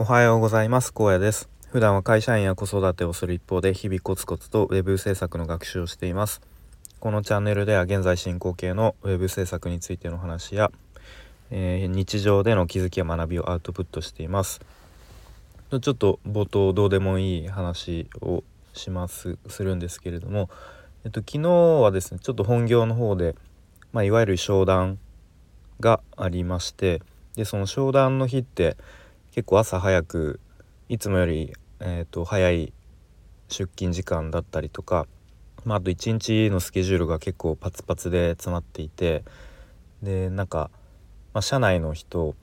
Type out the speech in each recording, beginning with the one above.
おはようございます。高野です。普段は会社員や子育てをする一方で日々コツコツと web 制作の学習をしています。このチャンネルでは現在進行形の web 制作についての話や、えー、日常での気づきや学びをアウトプットしています。ちょっと冒頭どうでもいい話をしますするんですけれども、えっと、昨日はですねちょっと本業の方で、まあ、いわゆる商談がありましてでその商談の日って結構朝早くいつもより、えーと、早い出勤時間だったりとか、まあ、あと一日のスケジュールが結構パツパツで詰まっていてでなんか、まあ、社内の人、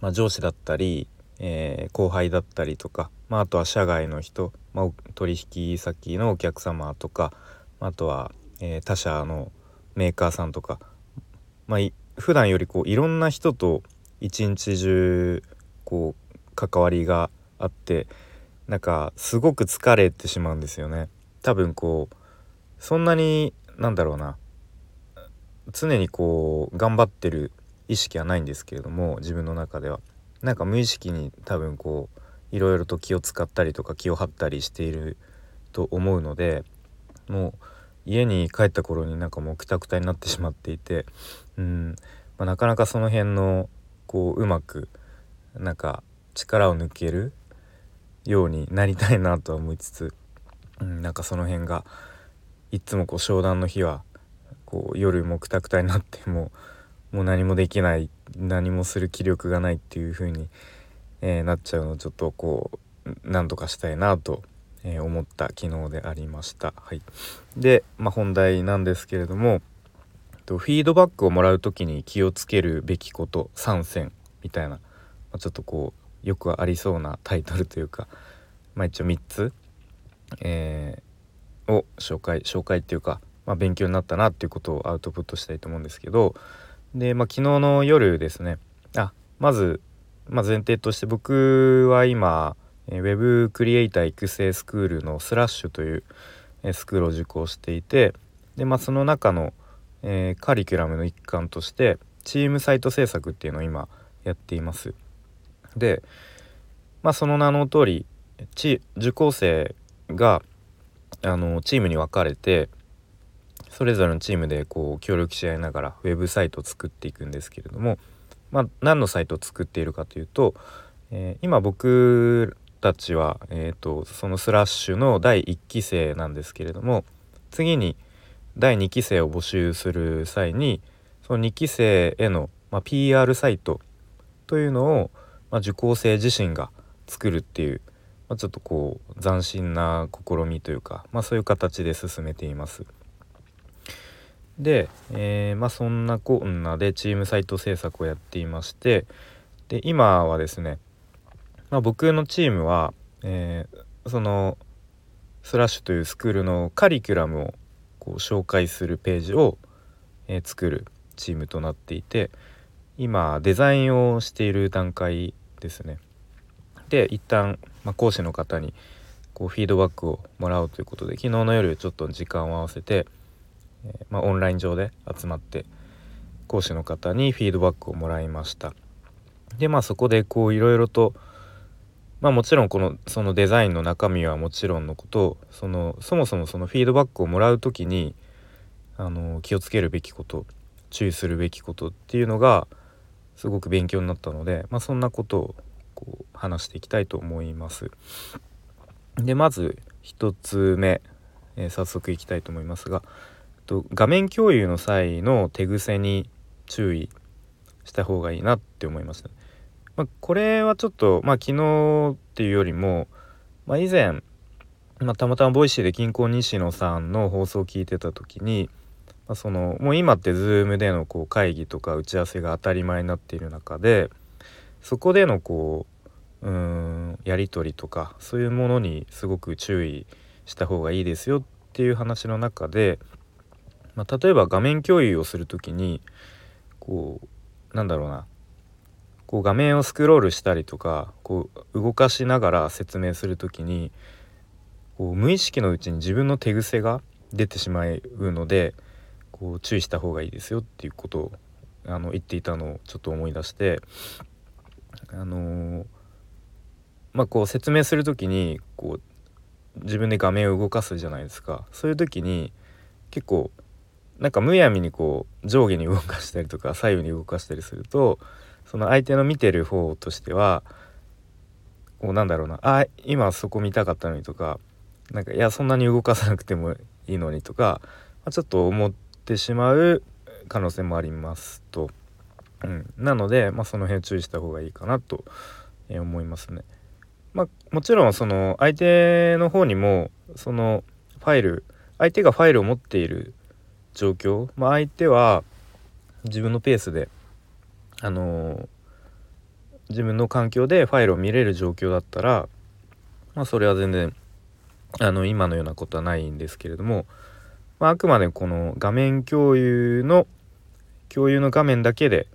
まあ、上司だったり、えー、後輩だったりとか、まあ、あとは社外の人、まあ、取引先のお客様とかあとは、えー、他社のメーカーさんとか、まあ、普段よりこういろんな人と一日中こう関わりがあってなんかすごく疲れてしまうんですよね。多分こうそんなになんだろうな。常にこう頑張ってる意識はないんですけれども自分の中では。なんか無意識に多分こういろいろと気を使ったりとか気を張ったりしていると思うのでもう家に帰った頃になんかもうくたくたになってしまっていてうん、まあ、なかなかその辺のこううまくなんか力を抜けるようになりたいなとは思いつつ、うん、なんかその辺がいつもこう商談の日はこう夜もくたくたになってももう何もできない何もする気力がないっていう風に、えー、なっちゃうのをちょっとこう何とかしたいなと、え、思った昨日でありました。はい、で、まあ、本題なんですけれどもフィードバックをもらう時に気をつけるべきこと3選みたいなあ、ちょっとこうよくありそうなタイトルというか、まあ、一応3つ、えー、を紹介紹介っていうか、まあ、勉強になったなっていうことをアウトプットしたいと思うんですけどで、まあ、昨日の夜ですねあまず、まあ、前提として僕は今、えー、Web クリエイター育成スクールのスラッシュという、スクールを受講していてで、まあ、その中の、えー、カリキュラムの一環としてチームサイト制作っていうのを今やっています。で、まあ、その名の通り受講生があのチームに分かれてそれぞれのチームでこう協力し合いながらウェブサイトを作っていくんですけれども、まあ、何のサイトを作っているかというと、えー、今僕たちは、えーと、そのスラッシュの第1期生なんですけれども次に第2期生を募集する際にその2期生への、まあ、PR サイトというのを、まあ、受講生自身が作るっていう、まあ、ちょっとこう斬新な試みというか、まあ、そういう形で進めています。で、えー、まあ、そんなこんなでチームサイト制作をやっていましてで今はですね、まあ、僕のチームは、えー、そのスラッシュというスクールのカリキュラムをこう紹介するページを、えー、作るチームとなっていて今デザインをしている段階ですね。で一旦、まあ、講師の方にこうフィードバックをもらうということで昨日の夜ちょっと時間を合わせて、えー、まあ、オンライン上で集まって講師の方にフィードバックをもらいました。でまあそこでこういろいろとまあもちろんこのそのデザインの中身はもちろんのことそのそもそもそのフィードバックをもらう時にあの気をつけるべきこと注意するべきことっていうのがすごく勉強になったので、まあ、そんなことをこう話していきたいと思います。でまず1つ目、えー、早速いきたいと思いますがえっと画面共有の際の手癖に注意した方がいいなって思いました。まあ、これはちょっと、まあ、昨日っていうよりも、まあ、以前、まあ、たまたま Voicy でキンコン西野さんの放送を聞いてた時にまあ、そのもう今って Zoom でのこう会議とか打ち合わせが当たり前になっている中でそこでのこううんやり取りとかそういうものにすごく注意した方がいいですよっていう話の中で、まあ、例えば画面共有をする時にこうなんだろうなこう画面をスクロールしたりとかこう動かしながら説明する時にこう無意識のうちに自分の手癖が出てしまうのでこう注意した方がいいですよっていうことをあの言っていたのをちょっと思い出してあのー、まあ、こう説明する時にこう自分で画面を動かすじゃないですか。そういう時に結構なんかむやみにこう上下に動かしたりとか左右に動かしたりするとその相手の見てる方としてはこうなんだろうなあ今そこ見たかったのにとかなんかいやそんなに動かさなくてもいいのにとか、まあ、ちょっと思ってってしまう可能性もありますと。うん、なので、まあ、その辺注意した方がいいかなと思いますね。まあ、もちろんその相手の方にもそのファイル相手がファイルを持っている状況、まあ、相手は自分のペースであのー、自分の環境でファイルを見れる状況だったら、まあ、それは全然あの今のようなことはないんですけれども、まあ、あくまでこの画面共有の共有の画面だけで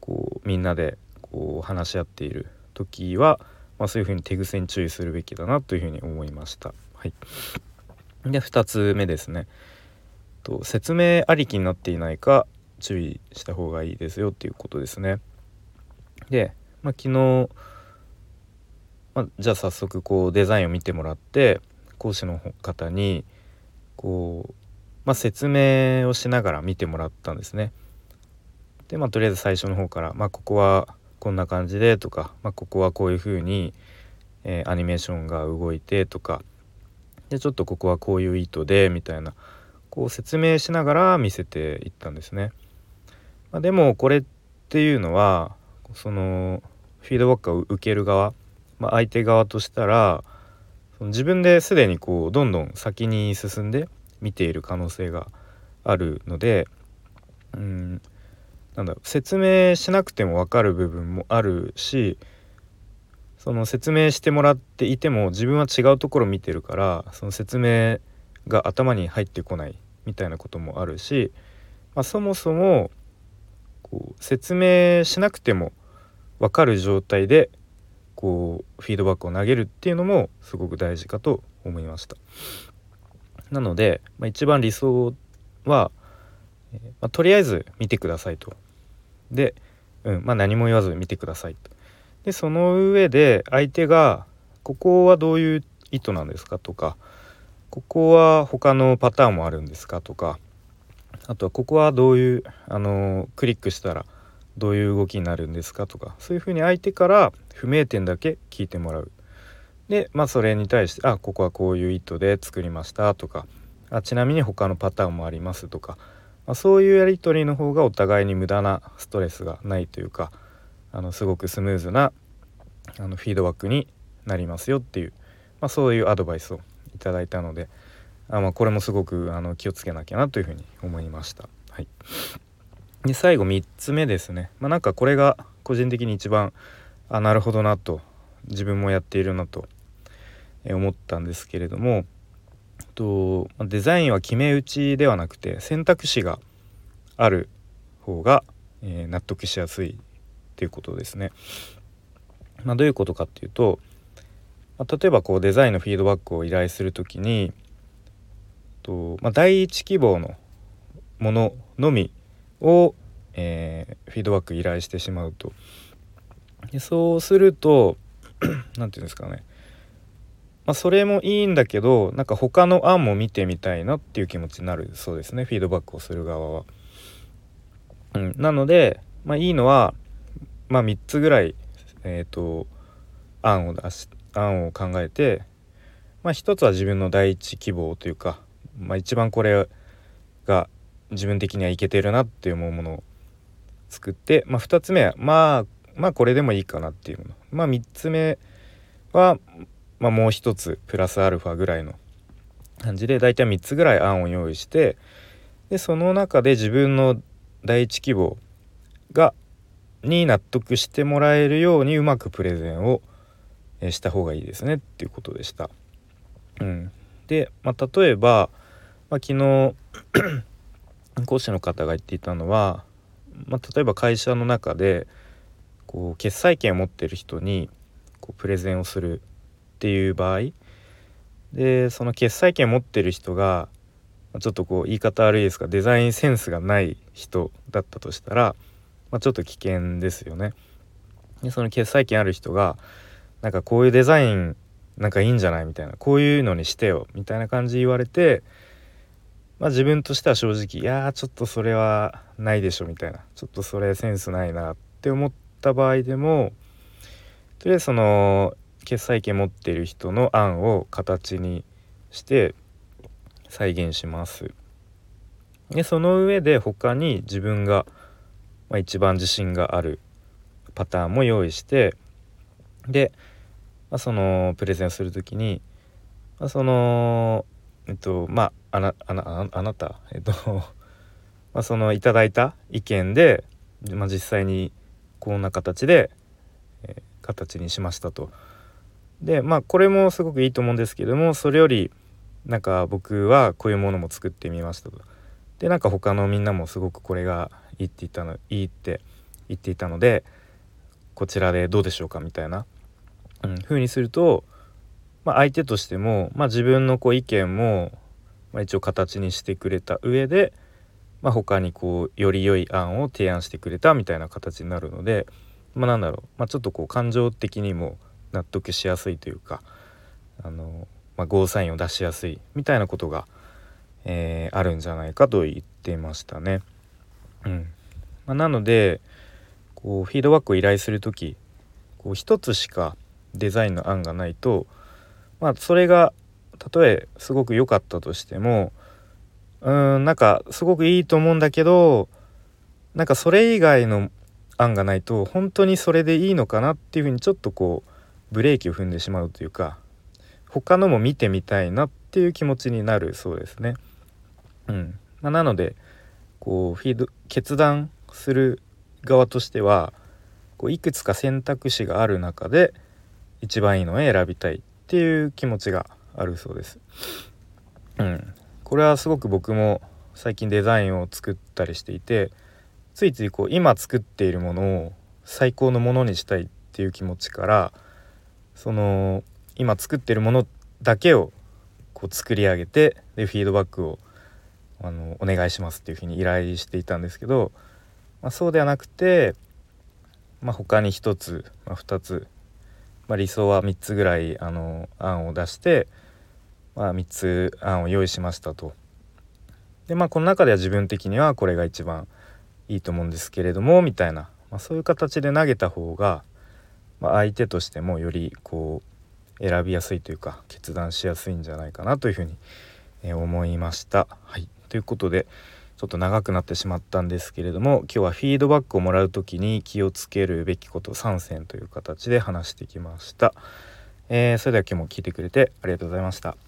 こうみんなでこう話し合っている時は、まあ、そういうふうに手癖に注意するべきだなというふうに思いました。はい、で2つ目ですね。と説明ありきになっていないか注意した方がいいですよっていうことですね。で、まあ、昨日、まあ、じゃあ早速こうデザインを見てもらって講師の方にこう、まあ、説明をしながら見てもらったんですね。でまあとりあえず最初の方から、まあ、ここはこんな感じでとか、まあ、ここはこういうふうに、えー、アニメーションが動いてとかでちょっとここはこういう意図でみたいなこう説明しながら見せていったんですね。まあ、でもこれっていうのはそのフィードバックを受ける側、まあ、相手側としたらその自分ですでにこうどんどん先に進んで見ている可能性があるのでうんなんだ説明しなくても分かる部分もあるしその説明してもらっていても自分は違うところ見てるからその説明が頭に入ってこないみたいなこともあるし、まあ、そもそもこう説明しなくても分かる状態でこうフィードバックを投げるっていうのもすごく大事かと思いました。なので、まあ、一番理想は、え、まあ、とりあえず見てくださいと。で、うんまあ、何も言わず見てくださいと。でその上で相手が「ここはどういう意図なんですか?」とか「ここは他のパターンもあるんですか?」とかあとはここはどういうあのクリックしたらどういう動きになるんですかとかそういうふうに相手から不明点だけ聞いてもらう。でまあそれに対して「あここはこういう意図で作りました」とかあちなみに他のパターンもありますとか、まあ、そういうやり取りの方がお互いに無駄なストレスがないというかあのすごくスムーズなあのフィードバックになりますよっていう、まあ、そういうアドバイスをいただいたのであ、まあ、これもすごくあの気をつけなきゃなというふうに思いました。はい、で最後3つ目ですね、まあ、なんかこれが個人的に一番あなるほどなと自分もやっているなと思ったんですけれどもとデザインは決め打ちではなくて選択肢がある方が、えー、納得しやすいっていうことですね。まあ、どういうことかっていうと、まあ、例えばこうデザインのフィードバックを依頼する時にと、まあ、第一希望のもののみを、えー、フィードバック依頼してしまうとでそうすると 何て言うんですかねまあ、それもいいんだけどなんか他の案も見てみたいなっていう気持ちになるそうですね。フィードバックをする側は。うん、なので、まあ、いいのは、まあ、3つぐらい、えーと、案を出し案を考えて、まあ、1つは自分の第一希望というか、まあ、一番これが自分的にはいけてるなって思うものを作って、まあ、2つ目はまあまあこれでもいいかなっていうもの。まあ3つ目は、まあ、もう一つプラスアルファぐらいの感じで大体3つぐらい案を用意してでその中で自分の第一希望がに納得してもらえるようにうまくプレゼンをした方がいいですねっていうことでした。うん、で、まあ、例えば、まあ、昨日 講師の方が言っていたのは、まあ、例えば会社の中でこう決済権を持ってる人にこうプレゼンをするっていう場合でその決済権持ってる人がちょっとこう言い方悪いですがデザインセンスがない人だったとしたら、まあ、ちょっと危険ですよね。でその決済権ある人がなんかこういうデザインなんかいいんじゃないみたいなこういうのにしてよみたいな感じ言われてまあ自分としては正直いやちょっとそれはないでしょみたいなちょっとそれセンスないなって思った場合でもとりあえずその決済権持っている人の案を形にして再現します。でその上で他に自分が、まあ、一番自信があるパターンも用意してで、まあ、そのプレゼンする時に、まあ、そのえっとまああなあなあなた？えっと まあそのいただいた意見で、まあ、実際にこんな形で、えー、形にしましたと。でまあこれもすごくいいと思うんですけどもそれよりなんか僕はこういうものも作ってみましたと。でなんか他のみんなもすごくこれがいいって言ったのいいって言っていたのでこちらでどうでしょうかみたいな、うん、風にすると、まあ、相手としても、まあ、自分のこう意見も、まあ、一応形にしてくれた上で、まあ、他にこうより良い案を提案してくれたみたいな形になるので、まあ、なんだろう、まあ、ちょっとこう感情的にも納得しやすいというかあの、まあ、ゴーサインを出しやすいみたいなことが、えー、あるんじゃないかと言っていましたね。うんまあ、なのでこうフィードバックを依頼する時こう一つしかデザインの案がないと、まあ、それがたとえすごく良かったとしてもうんなんかすごくいいと思うんだけどなんかそれ以外の案がないと本当にそれでいいのかなっていうふうにちょっとこうブレーキを踏んでしまうというか他のも見てみたいなっていう気持ちになるそうですね。うんまあ、なのでこうフィード決断する側としてはこういくつか選択肢がある中で一番いいのを選びたいっていう気持ちがあるそうです。うん、これはすごく僕も最近デザインを作ったりしていてついついこう今作っているものを最高のものにしたいっていう気持ちからその今作ってるものだけをこう作り上げてでフィードバックをあのお願いしますっていうふうに依頼していたんですけど、まあ、そうではなくて、まあ、他に1つ、まあ、2つ、まあ、理想は3つぐらいあの案を出して、まあ、3つ案を用意しましたと。でまあこの中では自分的にはこれが一番いいと思うんですけれどもみたいな、まあ、そういう形で投げた方がまあ、相手としてもよりこう選びやすいというか決断しやすいんじゃないかなというふうに、え思いました。はい、ということでちょっと長くなってしまったんですけれども今日はフィードバックをもらう時に気をつけるべきこと3選という形で話してきました。えー、それでは今日も聞いてくれてありがとうございました。